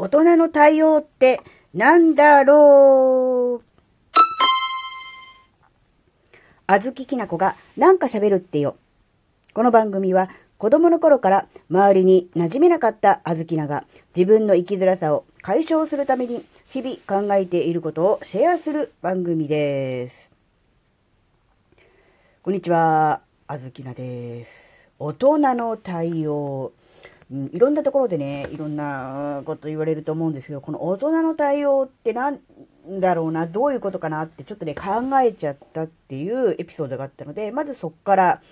大人の対応ってなんだろうあずききなこがなんか喋るってよ。この番組は子供の頃から周りに馴染めなかったあずきなが自分の生きづらさを解消するために日々考えていることをシェアする番組です。こんにちは、あずきなです。大人の対応。うん、いろんなところでね、いろんなこと言われると思うんですけど、この大人の対応ってなんだろうな、どういうことかなってちょっとね、考えちゃったっていうエピソードがあったので、まずそっから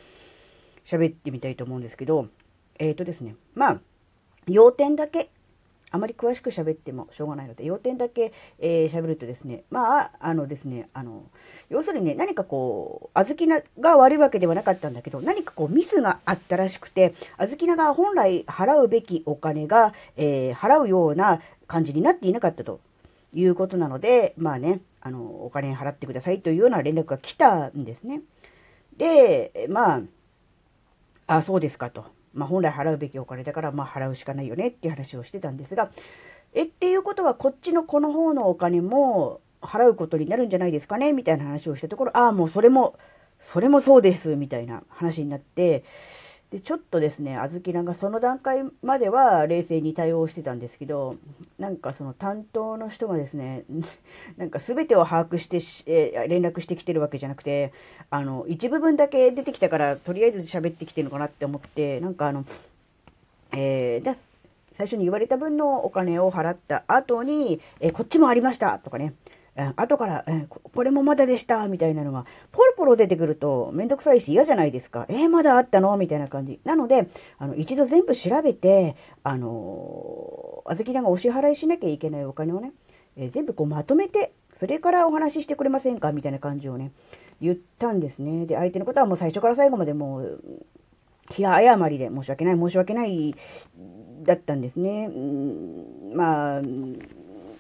喋ってみたいと思うんですけど、えっ、ー、とですね、まあ、要点だけあまり詳しく喋ってもしょうがないので、要点だけ、えー、喋るとですね、まあ、あのですね、あの、要するにね、何かこう、あずきなが悪いわけではなかったんだけど、何かこう、ミスがあったらしくて、あずきなが本来払うべきお金が、えー、払うような感じになっていなかったということなので、まあね、あの、お金払ってくださいというような連絡が来たんですね。で、まあ、あ、そうですかと。まあ、本来払うべきお金だから、まあ、払うしかないよねっていう話をしてたんですが、え、っていうことは、こっちのこの方のお金も払うことになるんじゃないですかねみたいな話をしたところ、ああ、もうそれも、それもそうです、みたいな話になって、で、ちょっとですね、あずきらがその段階までは冷静に対応してたんですけど、なんかその担当の人がですね、なんか全てを把握してえ連絡してきてるわけじゃなくて、あの、一部分だけ出てきたから、とりあえず喋ってきてるのかなって思って、なんかあの、えー、最初に言われた分のお金を払った後に、えこっちもありましたとかね、後から、えこれもまだでした、みたいなのが、ポロポロ出てくるとめんどくさいし嫌じゃないですか。えー、まだあったの？みたいな感じ。なので、あの、一度全部調べて、あのー、あずきらがお支払いしなきゃいけないお金をね、えー、全部こうまとめて、それからお話ししてくれませんか？みたいな感じをね、言ったんですね。で、相手のことはもう最初から最後までもう、平謝りで申し訳ない、申し訳ない、だったんですね。うんまあ、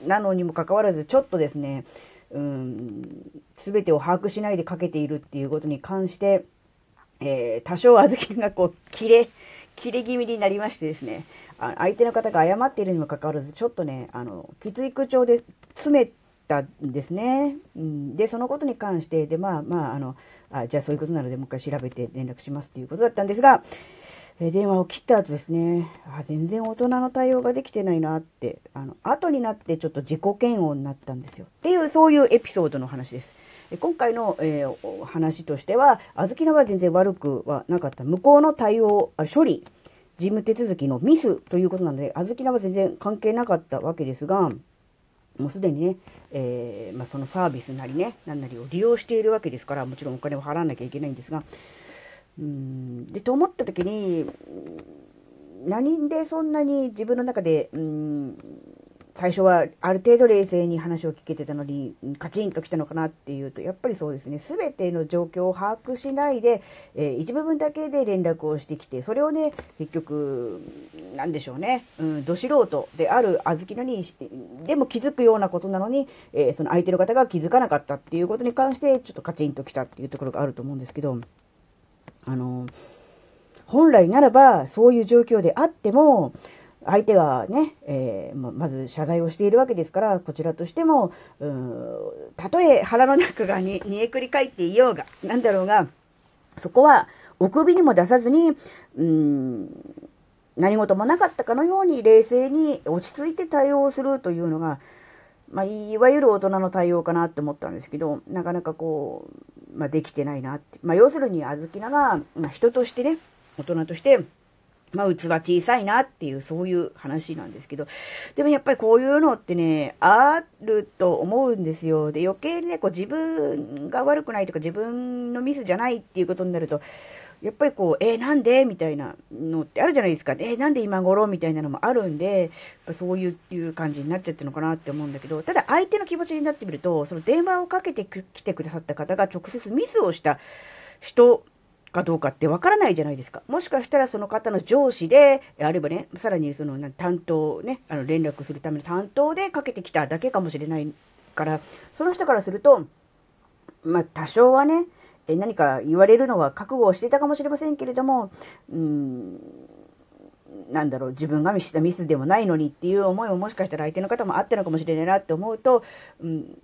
なのにもかかわらず、ちょっとですね、うん、すべてを把握しないでかけているっていうことに関して、えー、多少小豆がこう、切れ、切れ気味になりましてですね、あ相手の方が謝っているにもかかわらず、ちょっとね、あの、きつい口調で詰めたんですね。うん、で、そのことに関して、で、まあまあ、あの、あじゃあそういうことなので、もう一回調べて連絡しますっていうことだったんですが、え電話を切った後ですね、あ全然大人の対応ができてないなって、あの、後になってちょっと自己嫌悪になったんですよ。っていう、そういうエピソードの話です。今回の、えー、話としては、あずきなは全然悪くはなかった。向こうの対応、処理、事務手続きのミスということなので、あずきなは全然関係なかったわけですが、もうすでにね、えー、まあ、そのサービスなりね、何なりを利用しているわけですから、もちろんお金を払わなきゃいけないんですが、うん、で、と思った時に、何でそんなに自分の中で、うん、最初はある程度冷静に話を聞けてたのに、カチンと来たのかなっていうと、やっぱりそうですね、すべての状況を把握しないで、えー、一部分だけで連絡をしてきて、それをね、結局、なんでしょうね、うん、ど素人であるあずきのに、でも気づくようなことなのに、えー、その相手の方が気づかなかったっていうことに関して、ちょっとカチンと来たっていうところがあると思うんですけど、あの、本来ならばそういう状況であっても、相手がね、えー、まず謝罪をしているわけですから、こちらとしても、うん、たとえ腹の中がに煮えくり返っていようが、なんだろうが、そこはお首にも出さずに、うん、何事もなかったかのように冷静に落ち着いて対応するというのが、まあ、いわゆる大人の対応かなって思ったんですけど、なかなかこう、まあ、できてないなって。まあ、要するに、あずきなが、まあ、人としてね、大人として、まあ、器小さいなっていう、そういう話なんですけど、でもやっぱりこういうのってね、あると思うんですよ。で、余計にね、こう自分が悪くないとか、自分のミスじゃないっていうことになると、やっぱりこう、えー、なんで？みたいなのってあるじゃないですか。えー、なんで今頃？みたいなのもあるんで、そういういう感じになっちゃってるのかなって思うんだけど、ただ相手の気持ちになってみると、その電話をかけてきてくださった方が直接ミスをした人かどうかってわからないじゃないですか。もしかしたらその方の上司で、あればね、さらにその担当ね、あの連絡するための担当でかけてきただけかもしれないから、その人からすると、まあ多少はね、え何か言われるのは覚悟をしていたかもしれませんけれども、うん、なんだろう、自分が見したミスでもないのにっていう思いももしかしたら相手の方もあったのかもしれないなって思うと、うん、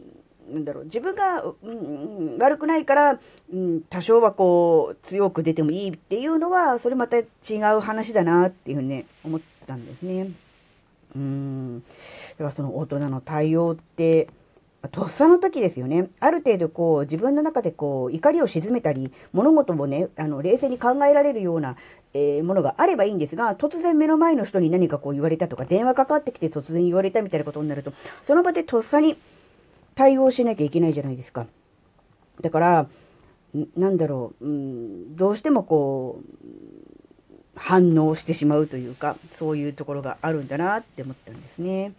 なんだろう、自分が、うん、悪くないから、うん、多少はこう、強く出てもいいっていうのは、それまた違う話だなっていうふうにね、思ったんですね。うん。だからその大人の対応って、とっさの時ですよね。ある程度こう自分の中でこう怒りを鎮めたり、物事をね、あの冷静に考えられるような、えー、ものがあればいいんですが、突然目の前の人に何かこう言われたとか、電話かかってきて突然言われたみたいなことになると、その場でとっさに対応しなきゃいけないじゃないですか。だから、なんだろう、うん、どうしてもこう、反応してしまうというか、そういうところがあるんだなって思ったんですね。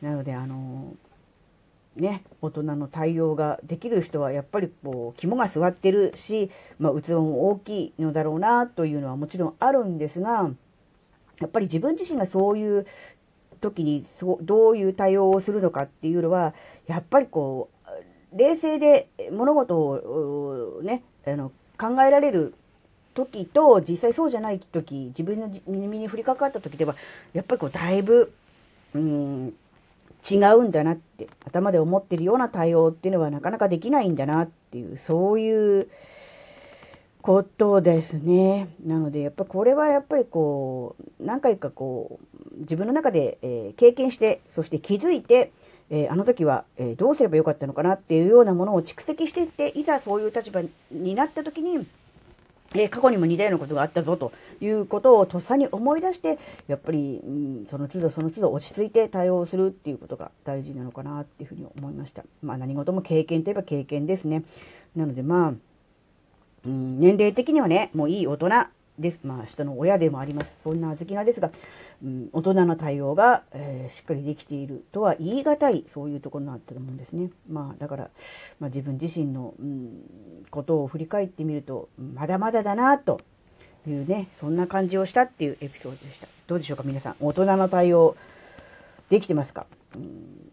なので、あの、ね、大人の対応ができる人はやっぱりこう肝が据わってるし、まあ、器も大きいのだろうなというのはもちろんあるんですが、やっぱり自分自身がそういう時にそどういう対応をするのかっていうのは、やっぱりこう、冷静で物事をね、あの考えられる時と実際そうじゃない時、自分の耳に降りかかった時では、やっぱりこうだいぶ、うん、違うんだなって、頭で思ってるような対応っていうのはなかなかできないんだなっていう、そういうことですね。なので、やっぱこれはやっぱりこう、何回かこう、自分の中で、えー、経験して、そして気づいて、えー、あの時は、えー、どうすればよかったのかなっていうようなものを蓄積していって、いざそういう立場になった時に、え、過去にも似たようなことがあったぞということをとっさに思い出して、やっぱり、うん、その都度その都度落ち着いて対応するっていうことが大事なのかなっていうふうに思いました。まあ何事も経験といえば経験ですね。なのでまあ、うん、年齢的にはね、もういい大人です。まあ、人の親でもあります。そんな小豆菜ですが、うん、大人の対応が、えー、しっかりできているとは言い難い、そういうところになってるもんですね。まあ、だから、まあ、自分自身の、うん、ことを振り返ってみると、まだまだだな、というね、そんな感じをしたっていうエピソードでした。どうでしょうか、皆さん。大人の対応、できてますか、うん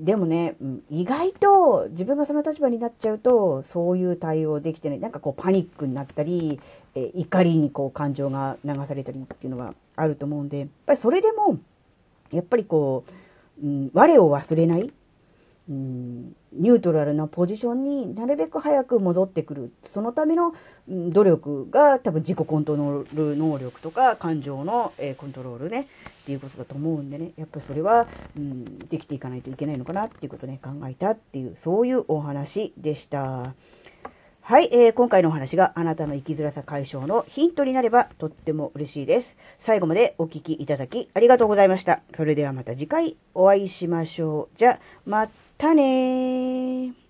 でもね、意外と自分がその立場になっちゃうと、そういう対応できてない。なんかこうパニックになったり、え怒りにこう感情が流されたりっていうのがあると思うんで、やっぱりそれでも、やっぱりこう、うん、我を忘れない、うん、ニュートラルなポジションになるべく早く戻ってくる。そのための、うん、努力が多分自己コントロール能力とか感情の、えー、コントロールね、っていうことだと思うんでね、やっぱそれは、うん、できていかないといけないのかなっていうことね、考えたっていう、そういうお話でした。はい、えー、今回のお話があなたの生きづらさ解消のヒントになればとっても嬉しいです。最後までお聞きいただきありがとうございました。それではまた次回お会いしましょう。じゃ、またねー。